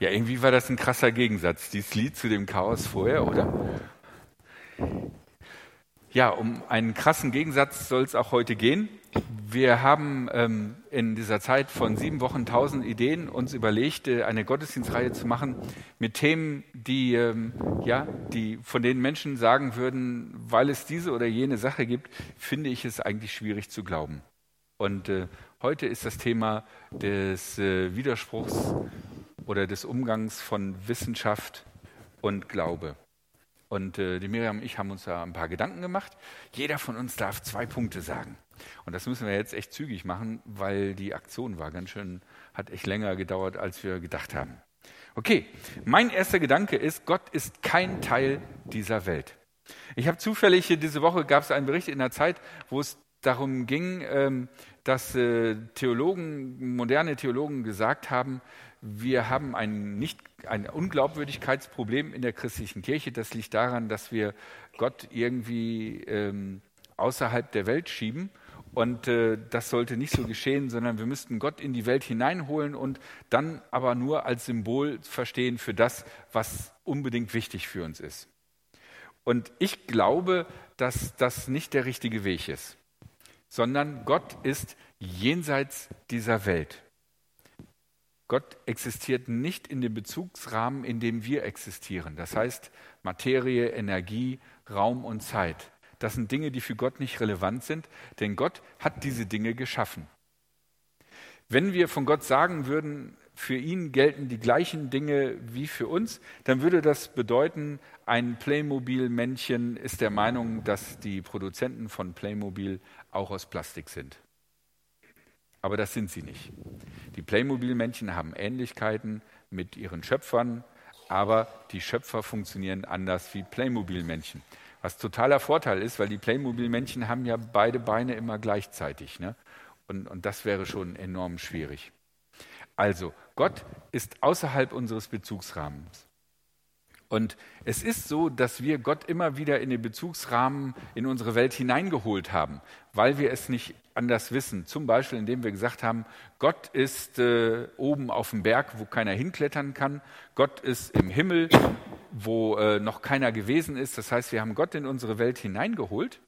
Ja, irgendwie war das ein krasser Gegensatz, dieses Lied zu dem Chaos vorher, oder? Ja, um einen krassen Gegensatz soll es auch heute gehen. Wir haben ähm, in dieser Zeit von sieben Wochen tausend Ideen uns überlegt, äh, eine Gottesdienstreihe zu machen mit Themen, die, ähm, ja, die von denen Menschen sagen würden, weil es diese oder jene Sache gibt, finde ich es eigentlich schwierig zu glauben. Und äh, heute ist das Thema des äh, Widerspruchs oder des Umgangs von Wissenschaft und Glaube. Und äh, die Miriam und ich haben uns da ein paar Gedanken gemacht. Jeder von uns darf zwei Punkte sagen. Und das müssen wir jetzt echt zügig machen, weil die Aktion war ganz schön, hat echt länger gedauert, als wir gedacht haben. Okay, mein erster Gedanke ist, Gott ist kein Teil dieser Welt. Ich habe zufällig, diese Woche gab es einen Bericht in der Zeit, wo es darum ging, ähm, dass äh, Theologen, moderne Theologen gesagt haben, wir haben ein, nicht, ein Unglaubwürdigkeitsproblem in der christlichen Kirche. Das liegt daran, dass wir Gott irgendwie ähm, außerhalb der Welt schieben. Und äh, das sollte nicht so geschehen, sondern wir müssten Gott in die Welt hineinholen und dann aber nur als Symbol verstehen für das, was unbedingt wichtig für uns ist. Und ich glaube, dass das nicht der richtige Weg ist, sondern Gott ist jenseits dieser Welt. Gott existiert nicht in dem Bezugsrahmen, in dem wir existieren. Das heißt Materie, Energie, Raum und Zeit. Das sind Dinge, die für Gott nicht relevant sind, denn Gott hat diese Dinge geschaffen. Wenn wir von Gott sagen würden, für ihn gelten die gleichen Dinge wie für uns, dann würde das bedeuten, ein Playmobil-Männchen ist der Meinung, dass die Produzenten von Playmobil auch aus Plastik sind. Aber das sind sie nicht. Die Playmobil-Männchen haben Ähnlichkeiten mit ihren Schöpfern, aber die Schöpfer funktionieren anders wie Playmobil-Männchen. Was totaler Vorteil ist, weil die Playmobil-Männchen haben ja beide Beine immer gleichzeitig. Ne? Und, und das wäre schon enorm schwierig. Also, Gott ist außerhalb unseres Bezugsrahmens. Und es ist so, dass wir Gott immer wieder in den Bezugsrahmen in unsere Welt hineingeholt haben, weil wir es nicht anders wissen. Zum Beispiel, indem wir gesagt haben, Gott ist äh, oben auf dem Berg, wo keiner hinklettern kann. Gott ist im Himmel, wo äh, noch keiner gewesen ist. Das heißt, wir haben Gott in unsere Welt hineingeholt.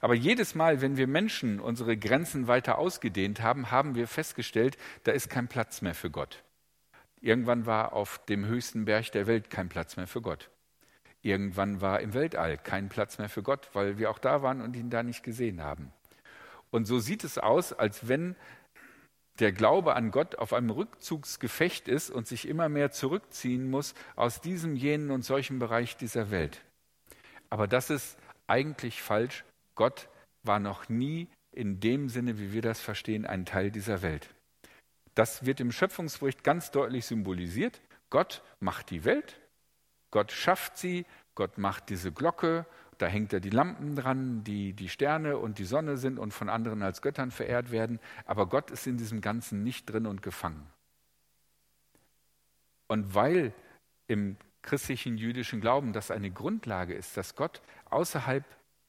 Aber jedes Mal, wenn wir Menschen unsere Grenzen weiter ausgedehnt haben, haben wir festgestellt, da ist kein Platz mehr für Gott. Irgendwann war auf dem höchsten Berg der Welt kein Platz mehr für Gott. Irgendwann war im Weltall kein Platz mehr für Gott, weil wir auch da waren und ihn da nicht gesehen haben. Und so sieht es aus, als wenn der Glaube an Gott auf einem Rückzugsgefecht ist und sich immer mehr zurückziehen muss aus diesem, jenen und solchen Bereich dieser Welt. Aber das ist eigentlich falsch. Gott war noch nie in dem Sinne, wie wir das verstehen, ein Teil dieser Welt. Das wird im Schöpfungsbericht ganz deutlich symbolisiert. Gott macht die Welt, Gott schafft sie, Gott macht diese Glocke, da hängt er die Lampen dran, die die Sterne und die Sonne sind und von anderen als Göttern verehrt werden, aber Gott ist in diesem Ganzen nicht drin und gefangen. Und weil im christlichen jüdischen Glauben das eine Grundlage ist, dass Gott außerhalb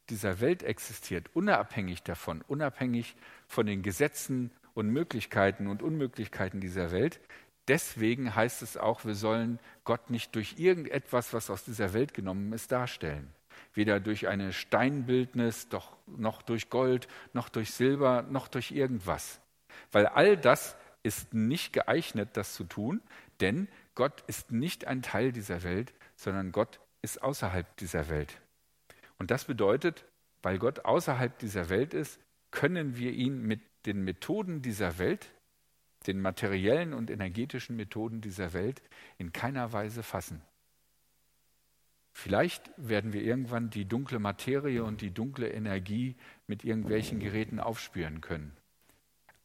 dieser Welt existiert, unabhängig davon, unabhängig von den Gesetzen und Möglichkeiten und Unmöglichkeiten dieser Welt. Deswegen heißt es auch, wir sollen Gott nicht durch irgendetwas, was aus dieser Welt genommen ist, darstellen weder durch eine Steinbildnis, doch, noch durch Gold, noch durch Silber, noch durch irgendwas. Weil all das ist nicht geeignet, das zu tun, denn Gott ist nicht ein Teil dieser Welt, sondern Gott ist außerhalb dieser Welt. Und das bedeutet, weil Gott außerhalb dieser Welt ist, können wir ihn mit den Methoden dieser Welt, den materiellen und energetischen Methoden dieser Welt in keiner Weise fassen. Vielleicht werden wir irgendwann die dunkle Materie und die dunkle Energie mit irgendwelchen Geräten aufspüren können.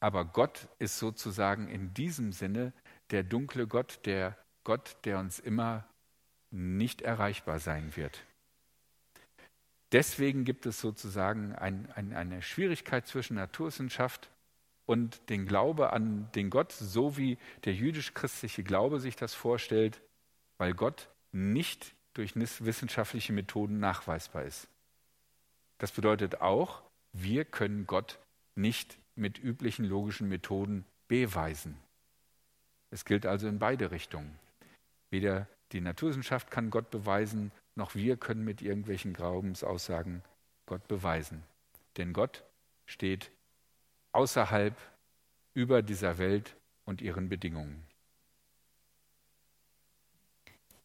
Aber Gott ist sozusagen in diesem Sinne der dunkle Gott, der Gott, der uns immer nicht erreichbar sein wird. Deswegen gibt es sozusagen ein, ein, eine Schwierigkeit zwischen Naturwissenschaft und den Glaube an den Gott, so wie der jüdisch-christliche Glaube sich das vorstellt, weil Gott nicht durch wissenschaftliche Methoden nachweisbar ist. Das bedeutet auch, wir können Gott nicht mit üblichen logischen Methoden beweisen. Es gilt also in beide Richtungen. Weder die Naturwissenschaft kann Gott beweisen, noch wir können mit irgendwelchen Glaubensaussagen Gott beweisen. Denn Gott steht außerhalb über dieser Welt und ihren Bedingungen.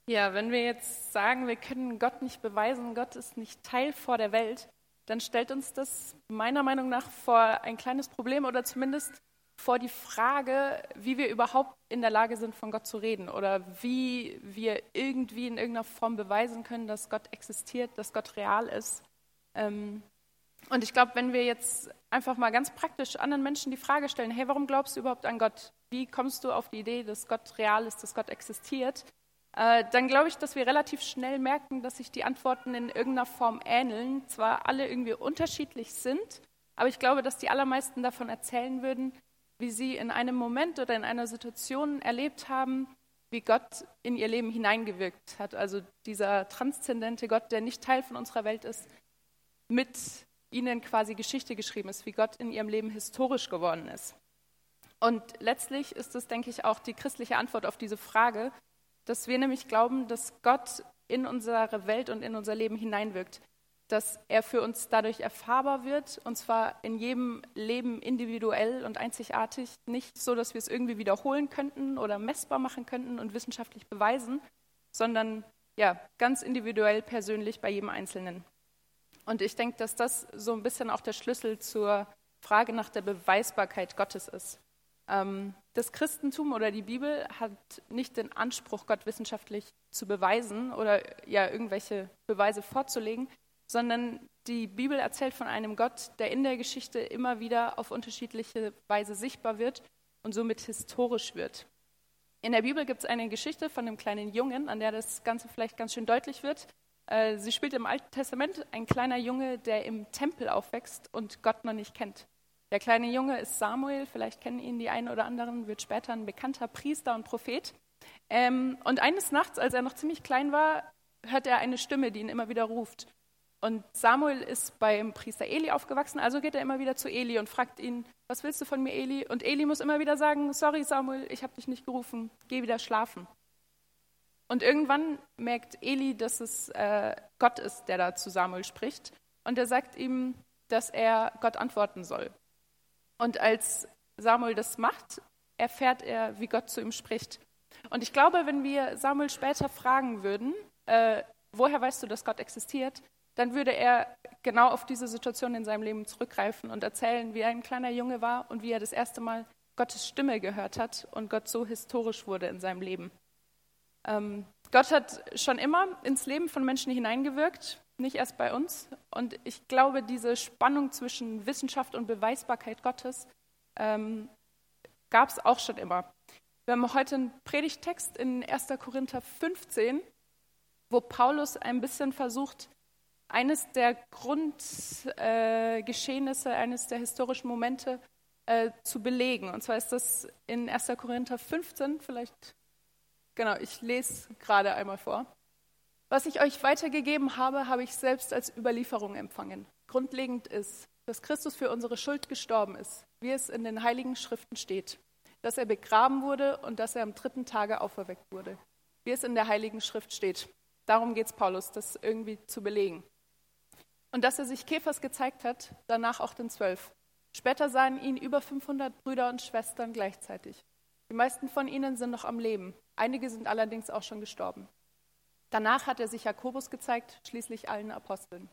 Ja, wenn wir jetzt sagen, wir können Gott nicht beweisen, Gott ist nicht Teil vor der Welt, dann stellt uns das meiner Meinung nach vor ein kleines Problem oder zumindest vor die Frage, wie wir überhaupt in der Lage sind, von Gott zu reden oder wie wir irgendwie in irgendeiner Form beweisen können, dass Gott existiert, dass Gott real ist. Ähm, und ich glaube, wenn wir jetzt einfach mal ganz praktisch anderen Menschen die Frage stellen, hey, warum glaubst du überhaupt an Gott? Wie kommst du auf die Idee, dass Gott real ist, dass Gott existiert? Äh, dann glaube ich, dass wir relativ schnell merken, dass sich die Antworten in irgendeiner Form ähneln, zwar alle irgendwie unterschiedlich sind, aber ich glaube, dass die allermeisten davon erzählen würden, wie sie in einem Moment oder in einer Situation erlebt haben, wie Gott in ihr Leben hineingewirkt hat. Also dieser transzendente Gott, der nicht Teil von unserer Welt ist, mit ihnen quasi Geschichte geschrieben ist, wie Gott in ihrem Leben historisch geworden ist. Und letztlich ist es, denke ich, auch die christliche Antwort auf diese Frage, dass wir nämlich glauben, dass Gott in unsere Welt und in unser Leben hineinwirkt, dass er für uns dadurch erfahrbar wird, und zwar in jedem Leben individuell und einzigartig, nicht so, dass wir es irgendwie wiederholen könnten oder messbar machen könnten und wissenschaftlich beweisen, sondern ja, ganz individuell persönlich bei jedem Einzelnen. Und ich denke, dass das so ein bisschen auch der Schlüssel zur Frage nach der Beweisbarkeit Gottes ist. Ähm, das Christentum oder die Bibel hat nicht den Anspruch, Gott wissenschaftlich zu beweisen oder ja irgendwelche Beweise vorzulegen, sondern die Bibel erzählt von einem Gott, der in der Geschichte immer wieder auf unterschiedliche Weise sichtbar wird und somit historisch wird. In der Bibel gibt es eine Geschichte von einem kleinen Jungen, an der das Ganze vielleicht ganz schön deutlich wird. Äh, sie spielt im Alten Testament ein kleiner Junge, der im Tempel aufwächst und Gott noch nicht kennt. Der kleine Junge ist Samuel, vielleicht kennen ihn die einen oder anderen, wird später ein bekannter Priester und Prophet. Ähm, und eines Nachts, als er noch ziemlich klein war, hört er eine Stimme, die ihn immer wieder ruft. Und Samuel ist beim Priester Eli aufgewachsen, also geht er immer wieder zu Eli und fragt ihn, was willst du von mir, Eli? Und Eli muss immer wieder sagen, sorry Samuel, ich habe dich nicht gerufen, geh wieder schlafen. Und irgendwann merkt Eli, dass es äh, Gott ist, der da zu Samuel spricht. Und er sagt ihm, dass er Gott antworten soll. Und als Samuel das macht, erfährt er, wie Gott zu ihm spricht. Und ich glaube, wenn wir Samuel später fragen würden, äh, woher weißt du, dass Gott existiert, dann würde er genau auf diese Situation in seinem Leben zurückgreifen und erzählen, wie er ein kleiner Junge war und wie er das erste Mal Gottes Stimme gehört hat und Gott so historisch wurde in seinem Leben. Ähm, Gott hat schon immer ins Leben von Menschen hineingewirkt nicht erst bei uns. Und ich glaube, diese Spannung zwischen Wissenschaft und Beweisbarkeit Gottes ähm, gab es auch schon immer. Wir haben heute einen Predigtext in 1. Korinther 15, wo Paulus ein bisschen versucht, eines der Grundgeschehnisse, äh, eines der historischen Momente äh, zu belegen. Und zwar ist das in 1. Korinther 15, vielleicht, genau, ich lese gerade einmal vor. Was ich euch weitergegeben habe, habe ich selbst als Überlieferung empfangen. Grundlegend ist, dass Christus für unsere Schuld gestorben ist, wie es in den heiligen Schriften steht, dass er begraben wurde und dass er am dritten Tage auferweckt wurde, wie es in der heiligen Schrift steht. Darum geht es Paulus, das irgendwie zu belegen. Und dass er sich Käfers gezeigt hat, danach auch den Zwölf. Später sahen ihn über 500 Brüder und Schwestern gleichzeitig. Die meisten von ihnen sind noch am Leben, einige sind allerdings auch schon gestorben. Danach hat er sich Jakobus gezeigt, schließlich allen Aposteln.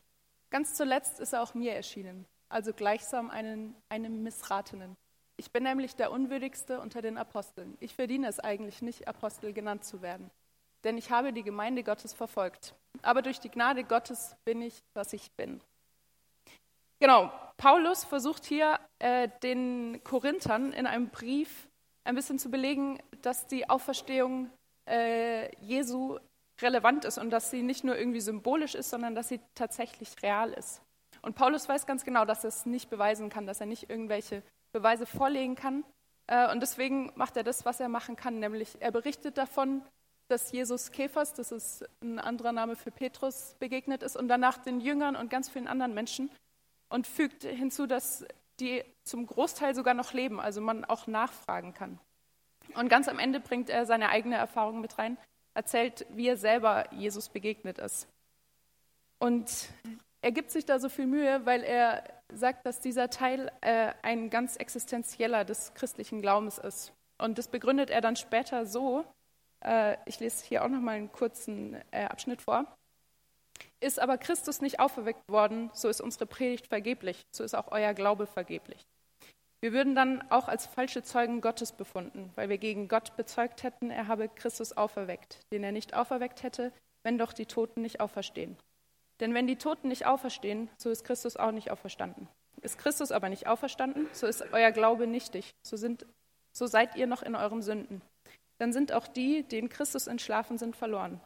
Ganz zuletzt ist er auch mir erschienen, also gleichsam einen, einem Missratenen. Ich bin nämlich der Unwürdigste unter den Aposteln. Ich verdiene es eigentlich nicht, Apostel genannt zu werden, denn ich habe die Gemeinde Gottes verfolgt. Aber durch die Gnade Gottes bin ich, was ich bin. Genau, Paulus versucht hier äh, den Korinthern in einem Brief ein bisschen zu belegen, dass die Auferstehung äh, Jesu relevant ist und dass sie nicht nur irgendwie symbolisch ist, sondern dass sie tatsächlich real ist. Und Paulus weiß ganz genau, dass er es nicht beweisen kann, dass er nicht irgendwelche Beweise vorlegen kann. Äh, und deswegen macht er das, was er machen kann, nämlich er berichtet davon, dass Jesus Käfers, das ist ein anderer Name für Petrus, begegnet ist und danach den Jüngern und ganz vielen anderen Menschen und fügt hinzu, dass die zum Großteil sogar noch leben, also man auch nachfragen kann. Und ganz am Ende bringt er seine eigene Erfahrung mit rein, erzählt, wie er selber Jesus begegnet ist. Und er gibt sich da so viel Mühe, weil er sagt, dass dieser Teil äh, ein ganz existenzieller des christlichen Glaubens ist. Und das begründet er dann später so, äh, ich lese hier auch nochmal einen kurzen äh, Abschnitt vor. Ist aber Christus nicht auferweckt worden, so ist unsere Predigt vergeblich, so ist auch euer Glaube vergeblich. Wir würden dann auch als falsche Zeugen Gottes befunden, weil wir gegen Gott bezeugt hätten, er habe Christus auferweckt, den er nicht auferweckt hätte, wenn doch die Toten nicht auferstehen. Denn wenn die Toten nicht auferstehen, so ist Christus auch nicht auferstanden. Ist Christus aber nicht auferstanden, so ist euer Glaube nichtig, so, sind, so seid ihr noch in euren Sünden. Dann sind auch die, die in Christus entschlafen sind, verloren.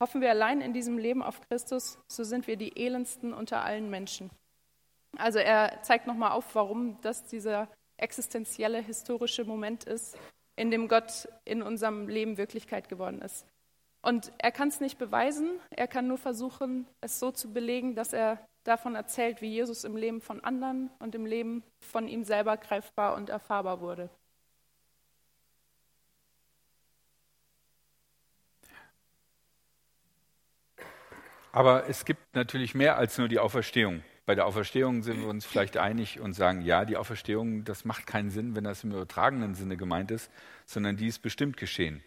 Hoffen wir allein in diesem Leben auf Christus, so sind wir die elendsten unter allen Menschen. Also er zeigt nochmal auf, warum das dieser existenzielle historische Moment ist, in dem Gott in unserem Leben Wirklichkeit geworden ist. Und er kann es nicht beweisen, er kann nur versuchen, es so zu belegen, dass er davon erzählt, wie Jesus im Leben von anderen und im Leben von ihm selber greifbar und erfahrbar wurde. Aber es gibt natürlich mehr als nur die Auferstehung. Bei der Auferstehung sind wir uns vielleicht einig und sagen, ja, die Auferstehung, das macht keinen Sinn, wenn das im übertragenen Sinne gemeint ist, sondern die ist bestimmt geschehen.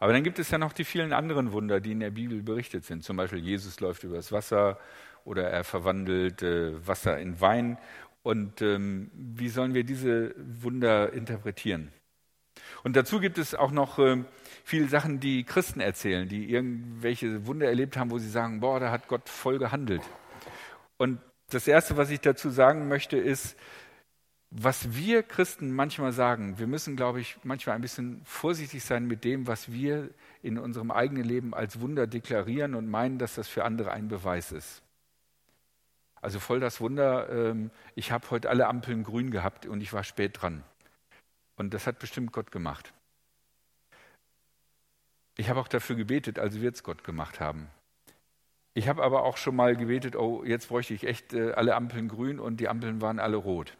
Aber dann gibt es ja noch die vielen anderen Wunder, die in der Bibel berichtet sind. Zum Beispiel Jesus läuft übers Wasser oder er verwandelt äh, Wasser in Wein. Und ähm, wie sollen wir diese Wunder interpretieren? Und dazu gibt es auch noch äh, viele Sachen, die Christen erzählen, die irgendwelche Wunder erlebt haben, wo sie sagen, boah, da hat Gott voll gehandelt. Und das Erste, was ich dazu sagen möchte, ist, was wir Christen manchmal sagen, wir müssen, glaube ich, manchmal ein bisschen vorsichtig sein mit dem, was wir in unserem eigenen Leben als Wunder deklarieren und meinen, dass das für andere ein Beweis ist. Also voll das Wunder, ähm, ich habe heute alle Ampeln grün gehabt und ich war spät dran. Und das hat bestimmt Gott gemacht. Ich habe auch dafür gebetet, also wird es Gott gemacht haben. Ich habe aber auch schon mal gebetet, oh, jetzt bräuchte ich echt äh, alle Ampeln grün und die Ampeln waren alle rot.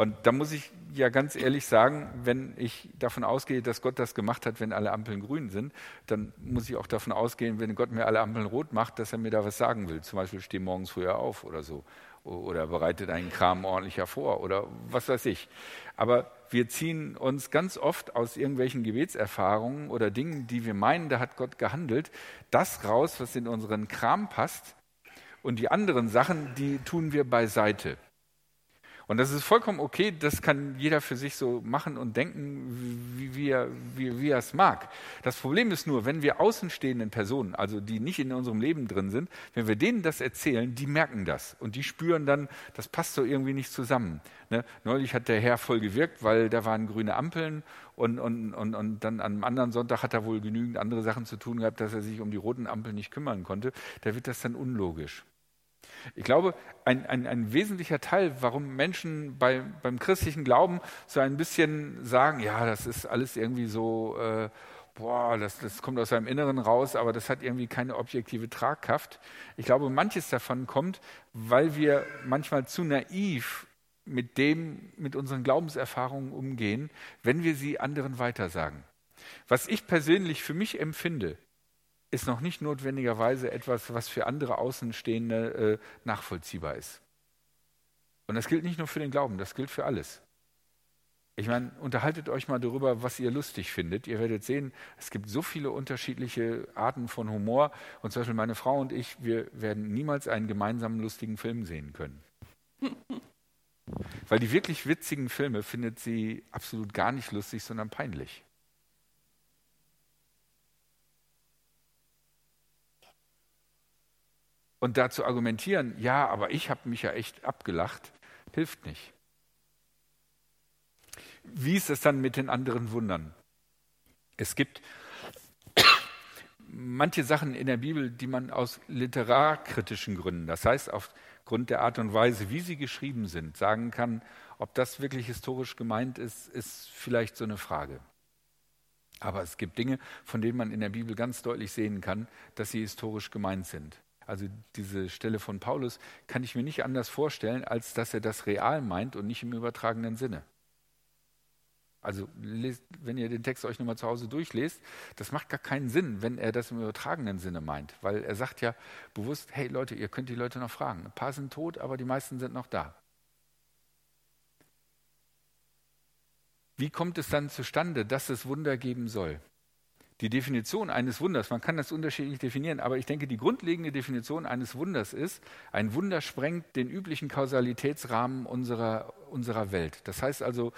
Und da muss ich ja ganz ehrlich sagen, wenn ich davon ausgehe, dass Gott das gemacht hat, wenn alle Ampeln grün sind, dann muss ich auch davon ausgehen, wenn Gott mir alle Ampeln rot macht, dass er mir da was sagen will. Zum Beispiel steh morgens früher auf oder so oder bereitet einen Kram ordentlicher vor oder was weiß ich. Aber wir ziehen uns ganz oft aus irgendwelchen Gebetserfahrungen oder Dingen, die wir meinen, da hat Gott gehandelt, das raus, was in unseren Kram passt. Und die anderen Sachen, die tun wir beiseite. Und das ist vollkommen okay, das kann jeder für sich so machen und denken, wie, wie, er, wie, wie er es mag. Das Problem ist nur, wenn wir außenstehenden Personen, also die nicht in unserem Leben drin sind, wenn wir denen das erzählen, die merken das und die spüren dann, das passt so irgendwie nicht zusammen. Ne? Neulich hat der Herr voll gewirkt, weil da waren grüne Ampeln und, und, und, und dann am anderen Sonntag hat er wohl genügend andere Sachen zu tun gehabt, dass er sich um die roten Ampeln nicht kümmern konnte. Da wird das dann unlogisch. Ich glaube, ein, ein, ein wesentlicher Teil, warum Menschen bei, beim christlichen Glauben so ein bisschen sagen, ja, das ist alles irgendwie so, äh, boah, das, das kommt aus seinem Inneren raus, aber das hat irgendwie keine objektive Tragkraft. Ich glaube, manches davon kommt, weil wir manchmal zu naiv mit dem, mit unseren Glaubenserfahrungen umgehen, wenn wir sie anderen weitersagen. Was ich persönlich für mich empfinde, ist noch nicht notwendigerweise etwas, was für andere Außenstehende äh, nachvollziehbar ist. Und das gilt nicht nur für den Glauben, das gilt für alles. Ich meine, unterhaltet euch mal darüber, was ihr lustig findet. Ihr werdet sehen, es gibt so viele unterschiedliche Arten von Humor. Und zum Beispiel meine Frau und ich, wir werden niemals einen gemeinsamen lustigen Film sehen können. Weil die wirklich witzigen Filme findet sie absolut gar nicht lustig, sondern peinlich. Und dazu argumentieren, ja, aber ich habe mich ja echt abgelacht, hilft nicht. Wie ist es dann mit den anderen Wundern? Es gibt manche Sachen in der Bibel, die man aus literarkritischen Gründen, das heißt aufgrund der Art und Weise, wie sie geschrieben sind, sagen kann, ob das wirklich historisch gemeint ist, ist vielleicht so eine Frage. Aber es gibt Dinge, von denen man in der Bibel ganz deutlich sehen kann, dass sie historisch gemeint sind also diese Stelle von Paulus, kann ich mir nicht anders vorstellen, als dass er das real meint und nicht im übertragenen Sinne. Also wenn ihr den Text euch nochmal zu Hause durchlest, das macht gar keinen Sinn, wenn er das im übertragenen Sinne meint, weil er sagt ja bewusst, hey Leute, ihr könnt die Leute noch fragen. Ein paar sind tot, aber die meisten sind noch da. Wie kommt es dann zustande, dass es Wunder geben soll? Die Definition eines Wunders, man kann das unterschiedlich definieren, aber ich denke, die grundlegende Definition eines Wunders ist, ein Wunder sprengt den üblichen Kausalitätsrahmen unserer, unserer Welt. Das heißt also,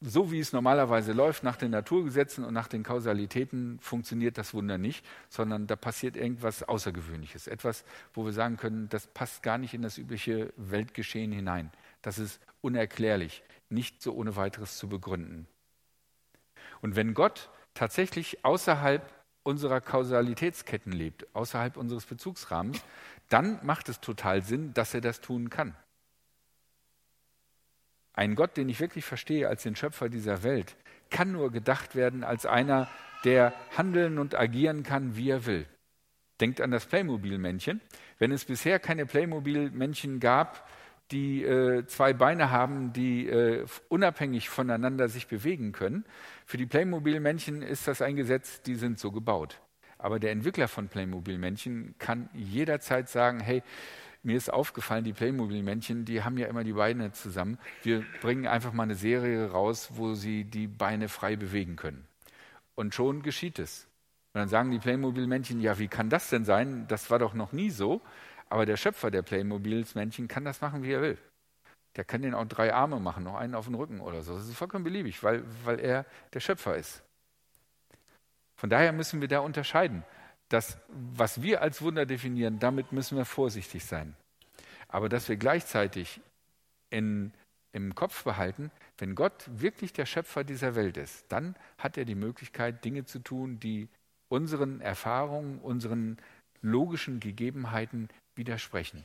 so wie es normalerweise läuft, nach den Naturgesetzen und nach den Kausalitäten, funktioniert das Wunder nicht, sondern da passiert irgendwas Außergewöhnliches. Etwas, wo wir sagen können, das passt gar nicht in das übliche Weltgeschehen hinein. Das ist unerklärlich, nicht so ohne weiteres zu begründen. Und wenn Gott tatsächlich außerhalb unserer Kausalitätsketten lebt, außerhalb unseres Bezugsrahmens, dann macht es total Sinn, dass er das tun kann. Ein Gott, den ich wirklich verstehe als den Schöpfer dieser Welt, kann nur gedacht werden als einer, der handeln und agieren kann, wie er will. Denkt an das Playmobil-Männchen. Wenn es bisher keine Playmobil-Männchen gab, die äh, zwei Beine haben, die äh, unabhängig voneinander sich bewegen können, für die Playmobil-Männchen ist das ein Gesetz, die sind so gebaut. Aber der Entwickler von Playmobil-Männchen kann jederzeit sagen, hey, mir ist aufgefallen, die Playmobil-Männchen, die haben ja immer die Beine zusammen. Wir bringen einfach mal eine Serie raus, wo sie die Beine frei bewegen können. Und schon geschieht es. Und dann sagen die Playmobil-Männchen, ja, wie kann das denn sein? Das war doch noch nie so. Aber der Schöpfer der Playmobils-Männchen kann das machen, wie er will. Der kann den auch drei Arme machen, noch einen auf den Rücken oder so. Das ist vollkommen beliebig, weil, weil er der Schöpfer ist. Von daher müssen wir da unterscheiden das, was wir als Wunder definieren, damit müssen wir vorsichtig sein. Aber dass wir gleichzeitig in, im Kopf behalten, wenn Gott wirklich der Schöpfer dieser Welt ist, dann hat er die Möglichkeit, Dinge zu tun, die unseren Erfahrungen, unseren logischen Gegebenheiten widersprechen.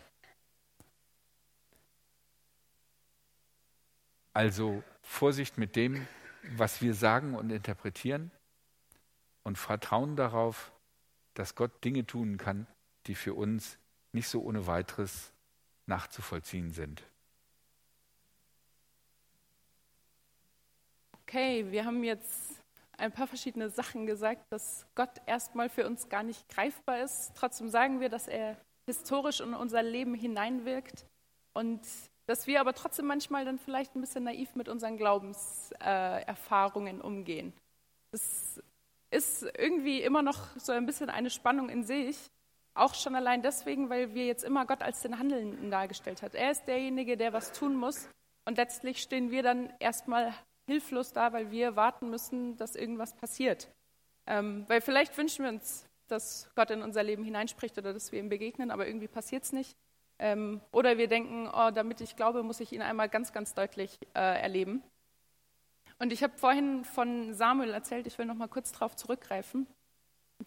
Also Vorsicht mit dem, was wir sagen und interpretieren und Vertrauen darauf, dass Gott Dinge tun kann, die für uns nicht so ohne weiteres nachzuvollziehen sind. Okay, wir haben jetzt ein paar verschiedene Sachen gesagt, dass Gott erstmal für uns gar nicht greifbar ist. Trotzdem sagen wir, dass er historisch in unser Leben hineinwirkt und dass wir aber trotzdem manchmal dann vielleicht ein bisschen naiv mit unseren Glaubenserfahrungen umgehen. Das ist irgendwie immer noch so ein bisschen eine Spannung in sich. Auch schon allein deswegen, weil wir jetzt immer Gott als den Handelnden dargestellt hat. Er ist derjenige, der was tun muss. Und letztlich stehen wir dann erstmal hilflos da, weil wir warten müssen, dass irgendwas passiert. Ähm, weil vielleicht wünschen wir uns, dass Gott in unser Leben hineinspricht oder dass wir ihm begegnen, aber irgendwie passiert es nicht. Ähm, oder wir denken, oh, damit ich glaube, muss ich ihn einmal ganz, ganz deutlich äh, erleben. Und ich habe vorhin von Samuel erzählt, ich will noch mal kurz darauf zurückgreifen,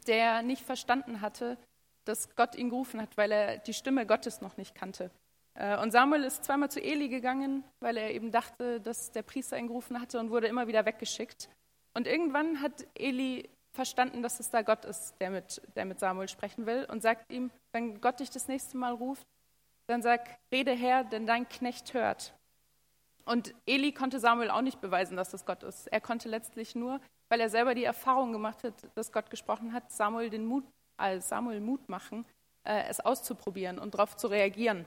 der nicht verstanden hatte, dass Gott ihn gerufen hat, weil er die Stimme Gottes noch nicht kannte. Äh, und Samuel ist zweimal zu Eli gegangen, weil er eben dachte, dass der Priester ihn gerufen hatte und wurde immer wieder weggeschickt. Und irgendwann hat Eli verstanden, dass es da Gott ist, der mit, der mit Samuel sprechen will und sagt ihm, wenn Gott dich das nächste Mal ruft, dann sag, rede her, denn dein Knecht hört. Und Eli konnte Samuel auch nicht beweisen, dass das Gott ist. Er konnte letztlich nur, weil er selber die Erfahrung gemacht hat, dass Gott gesprochen hat, Samuel den Mut, als Samuel Mut machen, äh, es auszuprobieren und darauf zu reagieren.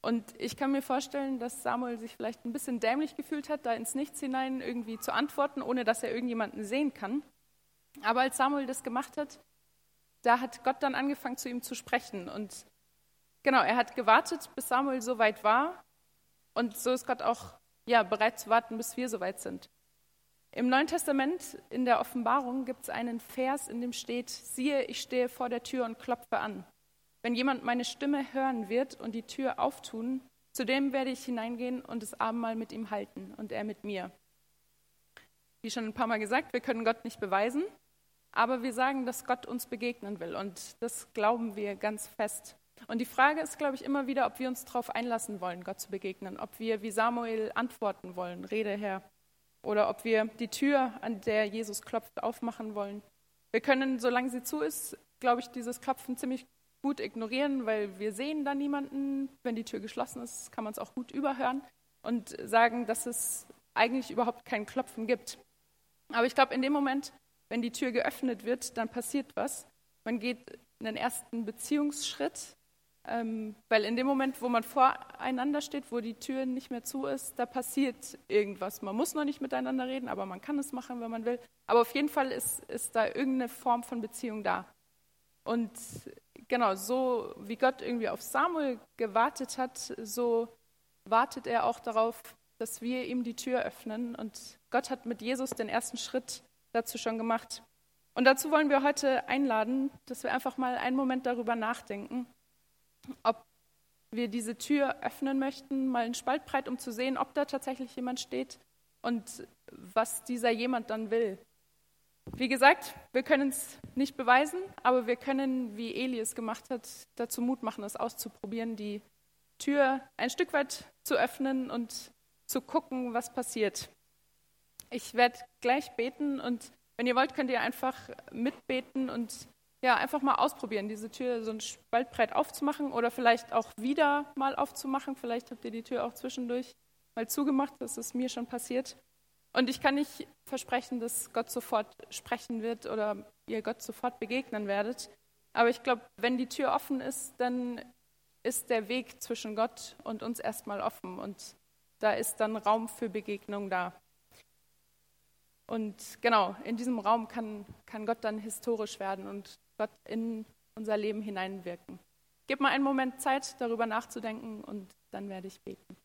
Und ich kann mir vorstellen, dass Samuel sich vielleicht ein bisschen dämlich gefühlt hat, da ins Nichts hinein irgendwie zu antworten, ohne dass er irgendjemanden sehen kann. Aber als Samuel das gemacht hat, da hat Gott dann angefangen zu ihm zu sprechen. Und genau, er hat gewartet, bis Samuel so weit war und so ist Gott auch ja, bereit zu warten, bis wir soweit sind. Im Neuen Testament, in der Offenbarung, gibt es einen Vers, in dem steht, siehe, ich stehe vor der Tür und klopfe an. Wenn jemand meine Stimme hören wird und die Tür auftun, zu dem werde ich hineingehen und das Abendmahl mit ihm halten und er mit mir. Wie schon ein paar Mal gesagt, wir können Gott nicht beweisen, aber wir sagen, dass Gott uns begegnen will und das glauben wir ganz fest. Und die Frage ist, glaube ich, immer wieder, ob wir uns darauf einlassen wollen, Gott zu begegnen, ob wir wie Samuel antworten wollen, Rede Herr, oder ob wir die Tür, an der Jesus klopft, aufmachen wollen. Wir können, solange sie zu ist, glaube ich, dieses Klopfen ziemlich gut ignorieren, weil wir sehen da niemanden. Wenn die Tür geschlossen ist, kann man es auch gut überhören und sagen, dass es eigentlich überhaupt kein Klopfen gibt. Aber ich glaube, in dem Moment, wenn die Tür geöffnet wird, dann passiert was. Man geht einen ersten Beziehungsschritt, ähm, weil in dem Moment, wo man voreinander steht, wo die Tür nicht mehr zu ist, da passiert irgendwas. Man muss noch nicht miteinander reden, aber man kann es machen, wenn man will. Aber auf jeden Fall ist, ist da irgendeine Form von Beziehung da. Und genau, so wie Gott irgendwie auf Samuel gewartet hat, so wartet er auch darauf, dass wir ihm die Tür öffnen. Und Gott hat mit Jesus den ersten Schritt dazu schon gemacht. Und dazu wollen wir heute einladen, dass wir einfach mal einen Moment darüber nachdenken, ob wir diese Tür öffnen möchten, mal einen Spalt breit, um zu sehen, ob da tatsächlich jemand steht und was dieser jemand dann will. Wie gesagt, wir können es nicht beweisen, aber wir können, wie Eli es gemacht hat, dazu Mut machen, es auszuprobieren, die Tür ein Stück weit zu öffnen und zu gucken, was passiert. Ich werde gleich beten und wenn ihr wollt, könnt ihr einfach mitbeten und ja, einfach mal ausprobieren, diese Tür so ein Spaltbreit aufzumachen oder vielleicht auch wieder mal aufzumachen. Vielleicht habt ihr die Tür auch zwischendurch mal zugemacht, das ist mir schon passiert. Und ich kann nicht versprechen, dass Gott sofort sprechen wird oder ihr Gott sofort begegnen werdet. Aber ich glaube, wenn die Tür offen ist, dann ist der Weg zwischen Gott und uns erstmal offen und da ist dann Raum für Begegnung da. Und genau, in diesem Raum kann, kann Gott dann historisch werden und Gott in unser Leben hineinwirken. Gib mal einen Moment Zeit, darüber nachzudenken und dann werde ich beten.